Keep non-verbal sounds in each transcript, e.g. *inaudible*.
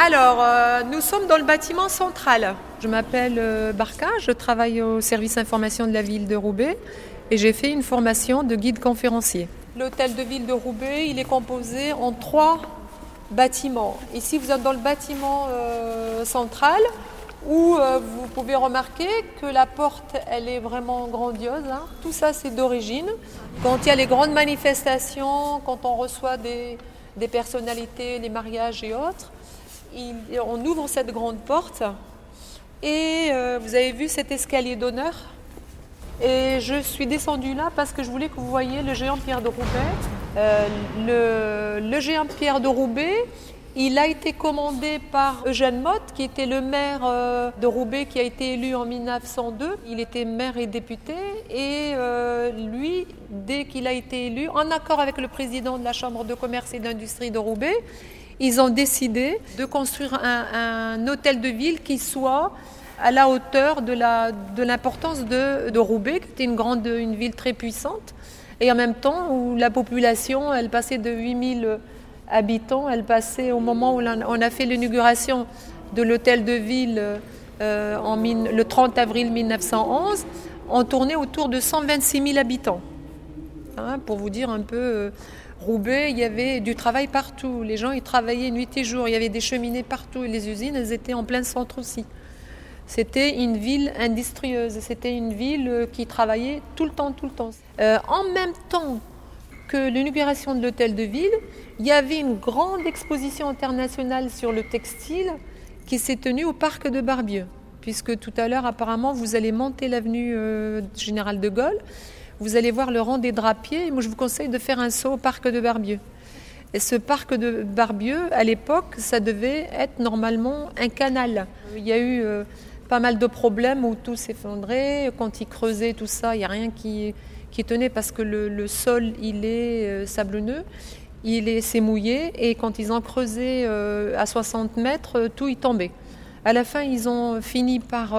Alors, euh, nous sommes dans le bâtiment central. Je m'appelle euh, Barca, je travaille au service information de la ville de Roubaix et j'ai fait une formation de guide conférencier. L'hôtel de ville de Roubaix, il est composé en trois bâtiments. Ici, vous êtes dans le bâtiment euh, central où vous pouvez remarquer que la porte, elle est vraiment grandiose. hein. Tout ça, c'est d'origine. Quand il y a les grandes manifestations, quand on reçoit des, des personnalités, les mariages et autres, on ouvre cette grande porte et euh, vous avez vu cet escalier d'honneur? Et je suis descendue là parce que je voulais que vous voyiez le géant Pierre de Roubaix. Euh, le, géant Pierre de Roubaix, il a été commandé par Eugène Motte, qui était le maire euh, de Roubaix, qui a été élu en 1902. Il était maire et député. Et lui, dès qu'il a été élu, en accord avec le président de la Chambre de commerce et d'industrie de Roubaix, ils ont décidé de construire un, hôtel de ville qui soit à la hauteur de l'importance de, Roubaix, qui était une, grande, ville très puissante, et en même temps où la population, elle passait de 8000 habitants, elle passait au moment où on a fait l'inauguration de l'hôtel de ville euh, en le 30 avril 1911, on tournait autour de 126 000 habitants. Hein, pour vous dire un peu, euh, Roubaix, il y avait du travail partout. Les gens, ils travaillaient nuit et jour. Il y avait des cheminées partout. Et les usines, elles étaient en plein centre aussi. C'était une ville industrieuse. C'était une ville euh, qui travaillait tout le temps, tout le temps. Euh, en même temps que l'inauguration de l'hôtel de ville, il y avait une grande exposition internationale sur le textile qui s'est tenue au parc de Barbieux. Puisque tout à l'heure, apparemment, vous allez monter l'avenue Général de Gaulle, vous allez voir le rang des drapiers. Moi, je vous conseille de faire un saut au parc de Barbieux. Et ce parc de Barbieux, à l'époque, ça devait être normalement un canal. Il y a eu euh, pas mal de problèmes où tout s'effondrait. Quand ils creusaient tout ça, il n'y a rien qui, tenait parce que le, sol, il est euh, sablonneux. Il est, s'est mouillé et quand ils ont creusé euh, à 60 mètres, tout y tombait. À la fin, ils ont fini par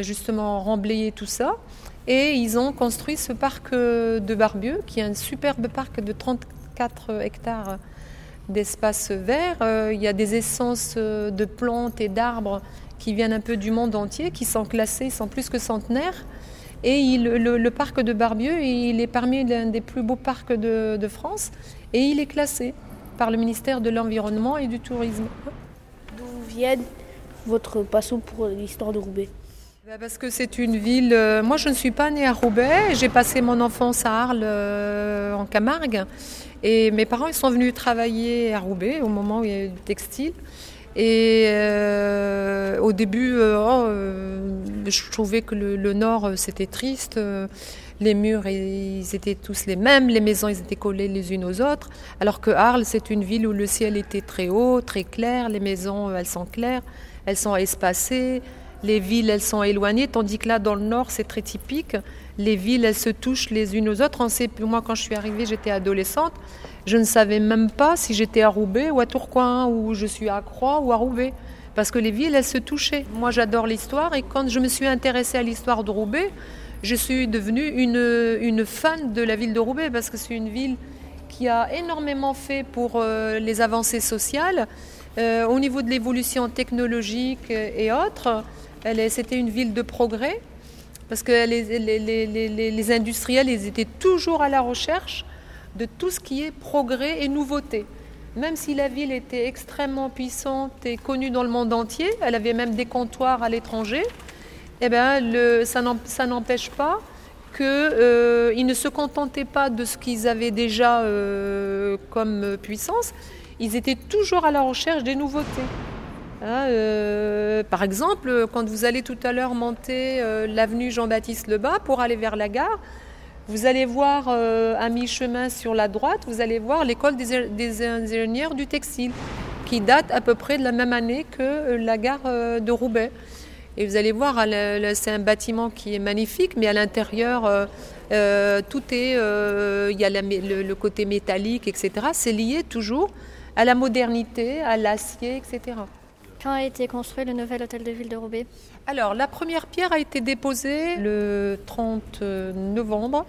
justement remblayer tout ça et ils ont construit ce parc euh, de Barbieux, qui est un superbe parc de 34 hectares d'espace vert. Euh, Il y a des essences euh, de plantes et d'arbres qui viennent un peu du monde entier, qui sont classés, sont plus que centenaires. Et le, parc de Barbieux, il est parmi l'un des plus beaux parcs de, France et il est classé par le ministère de l'Environnement et du Tourisme. D'où vient votre passion pour l'histoire de Roubaix? Parce que c'est une ville. euh, moi, je ne suis pas née à Roubaix. J'ai passé mon enfance à Arles, euh, en Camargue. Et mes parents, ils sont venus travailler à Roubaix au moment où il y a eu du textile. Et euh, au début, oh, je trouvais que le, nord, c'était triste. Les murs, ils étaient tous les mêmes. Les maisons, ils étaient collées les unes aux autres. Alors que Arles, c'est une ville où le ciel était très haut, très clair. Les maisons, elles sont claires, elles sont espacées. Les villes, elles sont éloignées, tandis que là, dans le nord, c'est très typique. Les villes, elles se touchent les unes aux autres. On sait, moi, quand je suis arrivée, j'étais adolescente. Je ne savais même pas si j'étais à Roubaix ou à Tourcoing, ou je suis à Croix ou à Roubaix. Parce que les villes, elles se touchaient. Moi, j'adore l'histoire. Et quand je me suis intéressée à l'histoire de Roubaix, je suis devenue une, une fan de la ville de Roubaix. Parce que c'est une ville qui a énormément fait pour euh, les avancées sociales. Euh, au niveau de l'évolution technologique et autres, c'était une ville de progrès parce que les, industriels étaient toujours à la recherche de tout ce qui est progrès et nouveauté. Même si la ville était extrêmement puissante et connue dans le monde entier, elle avait même des comptoirs à l'étranger, eh le- ça n'empêche pas qu'ils ne se contentaient pas de ce qu'ils avaient déjà euh, comme puissance, ils étaient toujours à la recherche des nouveautés. Hein, euh, par exemple, quand vous allez tout à l'heure monter euh, l'avenue Jean-Baptiste Lebas pour aller vers la gare, vous allez voir euh, à mi-chemin sur la droite, vous allez voir l'école des, ingénieurs du textile, qui date à peu près de la même année que la gare de Roubaix. Et vous allez voir, c'est un bâtiment qui est magnifique, mais à l'intérieur, tout est, il y a le côté métallique, etc. C'est lié toujours à la modernité, à l'acier, etc. Quand a été construit le nouvel hôtel de ville de Alors, la première pierre a été déposée le 30 novembre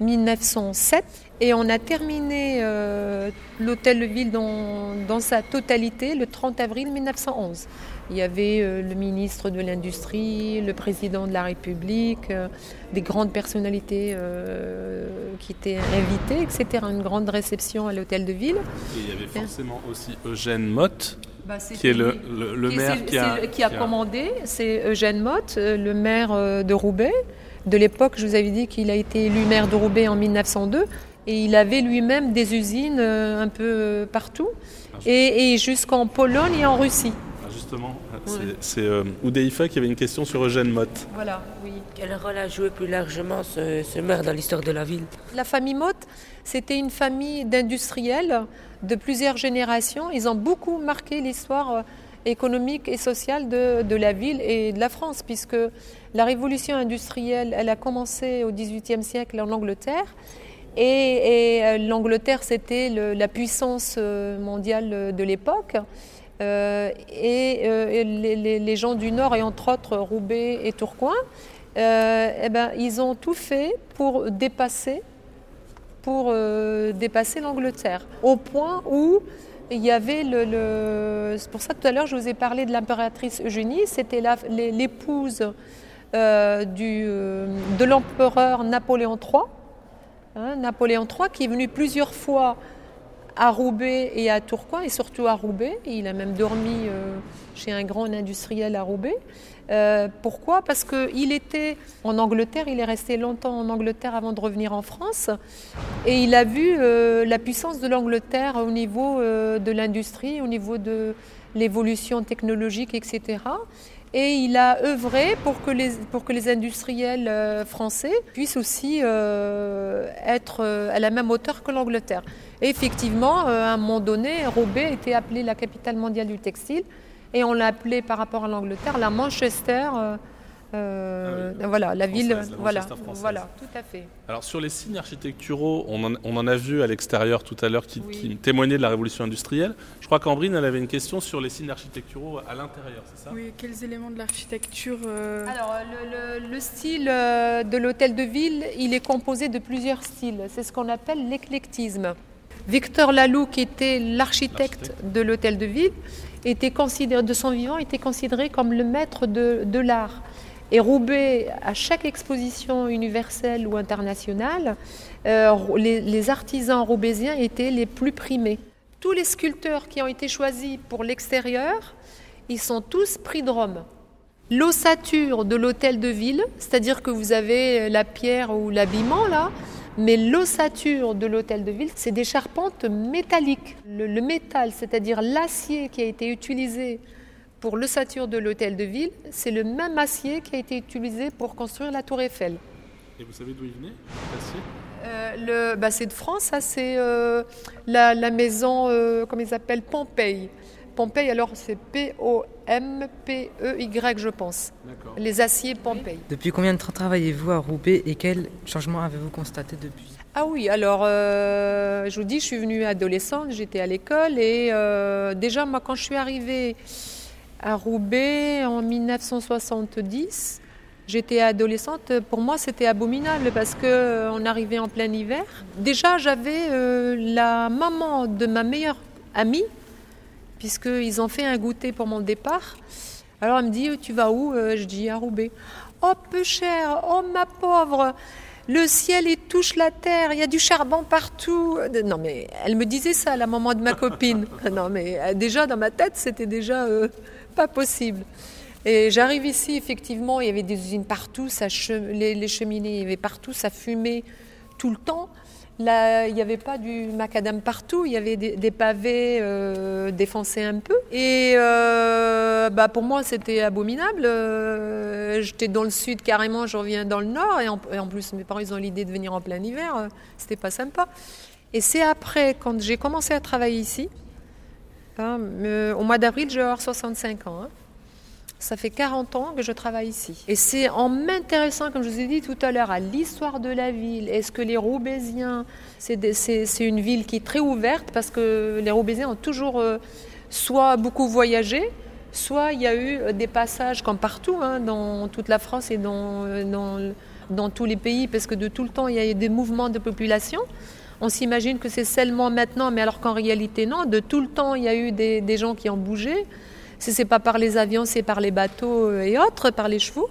1907 et on a terminé euh, l'hôtel de ville dans, dans, sa totalité le 30 avril 1911. Il y avait euh, le ministre de l'Industrie, le président de la République, euh, des grandes personnalités euh, qui étaient invitées, etc. Une grande réception à l'hôtel de ville. Et il y avait forcément aussi Eugène Motte. Bah, qui est le, le, le maire qui a, qui a, commandé, c'est Eugène Motte, le maire de Roubaix. De l'époque, je vous avais dit qu'il a été élu maire de Roubaix en 1902 et il avait lui-même des usines un peu partout et, et jusqu'en Pologne et en Russie. Justement, c'est euh, Oudeifa qui avait une question sur Eugène Motte. Voilà, oui. Quel rôle a joué plus largement ce, ce maire dans l'histoire de la ville? La famille Motte, c'était une famille d'industriels de plusieurs générations. Ils ont beaucoup marqué l'histoire économique et sociale de, de, la ville et de la France, puisque la révolution industrielle, elle a commencé au XVIIIe siècle en Angleterre. Et, et l'Angleterre, c'était la puissance euh, mondiale de l'époque. Euh, et, euh, les, gens du Nord, et entre autres Roubaix et Tourcoing, euh, eh ben, ils ont tout fait pour dépasser, pour dépasser l'Angleterre, au point où il y avait le, c'est pour ça que tout à l'heure je vous ai parlé de l'impératrice Eugénie, c'était l'épouse du, de l'empereur Napoléon III, hein, Napoléon III qui est venu plusieurs fois à Roubaix et à Tourcoing, et surtout à Roubaix. Il a même dormi euh, chez un grand industriel à Roubaix. Euh, pourquoi? Parce qu'il était en Angleterre, il est resté longtemps en Angleterre avant de revenir en France, et il a vu euh, la puissance de l'Angleterre au niveau de l'industrie, au niveau de l'évolution technologique, etc. Et il a œuvré pour que les, pour que les industriels euh, français puissent aussi euh, être à la même hauteur que l'Angleterre. Et effectivement, euh, à un moment donné, Roubaix était appelée la capitale mondiale du textile et on l'a appelée par rapport à l'Angleterre la Manchester. Euh, euh, ah oui, voilà, la ville, la voilà, voilà, tout à fait. Alors sur les signes architecturaux, on en, on en a vu à l'extérieur tout à l'heure qui, oui. qui, témoignaient de la révolution industrielle. Je crois qu'Ambrine, elle avait une question sur les signes architecturaux à l'intérieur, c'est ça? Oui, quels éléments de l'architecture euh... Alors le, le, le, style euh, de l'hôtel de ville, il est composé de plusieurs styles. C'est ce qu'on appelle l'éclectisme. Victor Laloux, qui était l'architecte de l'hôtel de ville, était considéré, de son vivant, était considéré comme le maître de, de l'art. Et Roubaix, à chaque exposition universelle ou internationale, euh, les, artisans roubaisiens étaient les plus primés. Tous les sculpteurs qui ont été choisis pour l'extérieur, ils sont tous prix de Rome. L'ossature de l'hôtel de ville, c'est-à-dire que vous avez la pierre ou l'habillement là, mais l'ossature de l'hôtel de ville, c'est des charpentes métalliques. Le métal, c'est-à-dire l'acier qui a été utilisé pour l'ossature de l'hôtel de ville, c'est le même acier qui a été utilisé pour construire la tour Eiffel. Et vous savez d'où il venait, l'acier? Euh, bah, C'est de France, ça c'est euh, la, la, maison, euh, comment ils s'appellent, Pompéi. Pompéi, alors c'est P-O-M-P-E-Y, je pense. Les aciers Pompéi. Depuis combien de temps travaillez-vous à Roubaix et quels changements avez-vous constaté depuis? Ah oui, alors euh, je vous dis, je suis venue adolescente, j'étais à l'école et euh, déjà moi quand je suis arrivée à Roubaix en 1970. J'étais adolescente, pour moi c'était abominable parce qu'on euh, arrivait en plein hiver. Déjà j'avais euh, la maman de ma meilleure amie, puisqu'ils ont fait un goûter pour mon départ. Alors elle me dit, tu vas où? Euh, Je dis à Roubaix. Oh peu cher, oh ma pauvre, le ciel il touche la terre, il y a du charbon partout. Non mais elle me disait ça, la maman de ma copine. *laughs* Non mais déjà dans ma tête c'était déjà... Euh, pas possible. Et j'arrive ici, effectivement, il y avait des usines partout, ça che les, les, cheminées, il y avait partout, ça fumait tout le temps. Il n'y avait pas du macadam partout, il y avait des, pavés euh, défoncés un peu. Et euh, bah pour moi, c'était abominable. Euh, J'étais dans le sud carrément, je reviens dans le nord. Et en, plus, mes parents, ils ont l'idée de venir en plein hiver. C'était pas sympa. Et c'est après, quand j'ai commencé à travailler ici, Hein, au mois d'avril, je vais avoir 65 ans. Hein. Ça fait 40 ans que je travaille ici. Et c'est en m'intéressant, comme je vous ai dit tout à l'heure, à l'histoire de la ville. Est-ce que les Roubaisiens, c'est une ville qui est très ouverte parce que les Roubaisiens ont toujours euh, soit beaucoup voyagé, soit il y a eu des passages comme partout, hein, dans toute la France et dans, dans tous les pays parce que de tout le temps, il y a eu des mouvements de population. On s'imagine que c'est seulement maintenant, mais alors qu'en réalité, non. De tout le temps, il y a eu des gens qui ont bougé. Si ce n'est pas par les avions, c'est par les bateaux et autres, par les chevaux.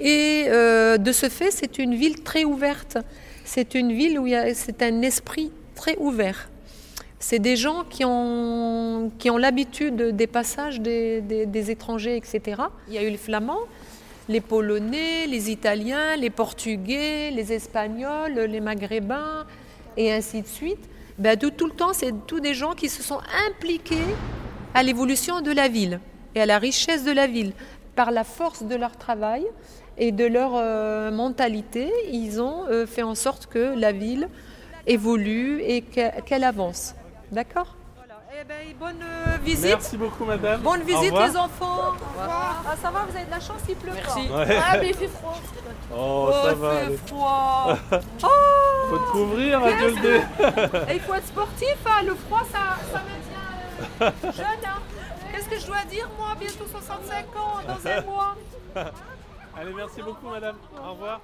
Et euh, de ce fait, c'est une ville très ouverte. C'est une ville où c'est un esprit très ouvert. C'est des gens qui ont, qui ont l'habitude des passages des, des, étrangers, etc. Il y a eu les Flamands, les Polonais, les Italiens, les Portugais, les Espagnols, les Maghrébins, et ainsi de suite. Ben, de tout le temps, c'est tous des gens qui se sont impliqués à l'évolution de la ville et à la richesse de la ville par la force de leur travail et de leur euh, mentalité, ils ont euh, fait en sorte que la ville évolue et qu'elle avance. D'accord? Voilà. eh ben, Bonne euh, visite. Merci beaucoup, madame. Bonne visite, les enfants. Ah, ça va, vous avez de la chance, il pleut Merci. pas. Ouais. Ah, mais il fait froid. Oh, ça il va. fait allez. froid. *laughs* oh Faut te couvrir, adieu le dé. Il faut être sportif, hein. le froid, ça, ça me tient euh, jeune. hein. Qu'est-ce que je dois dire, moi, bientôt 65 ans, dans un mois? Allez, merci beaucoup, madame. Au revoir.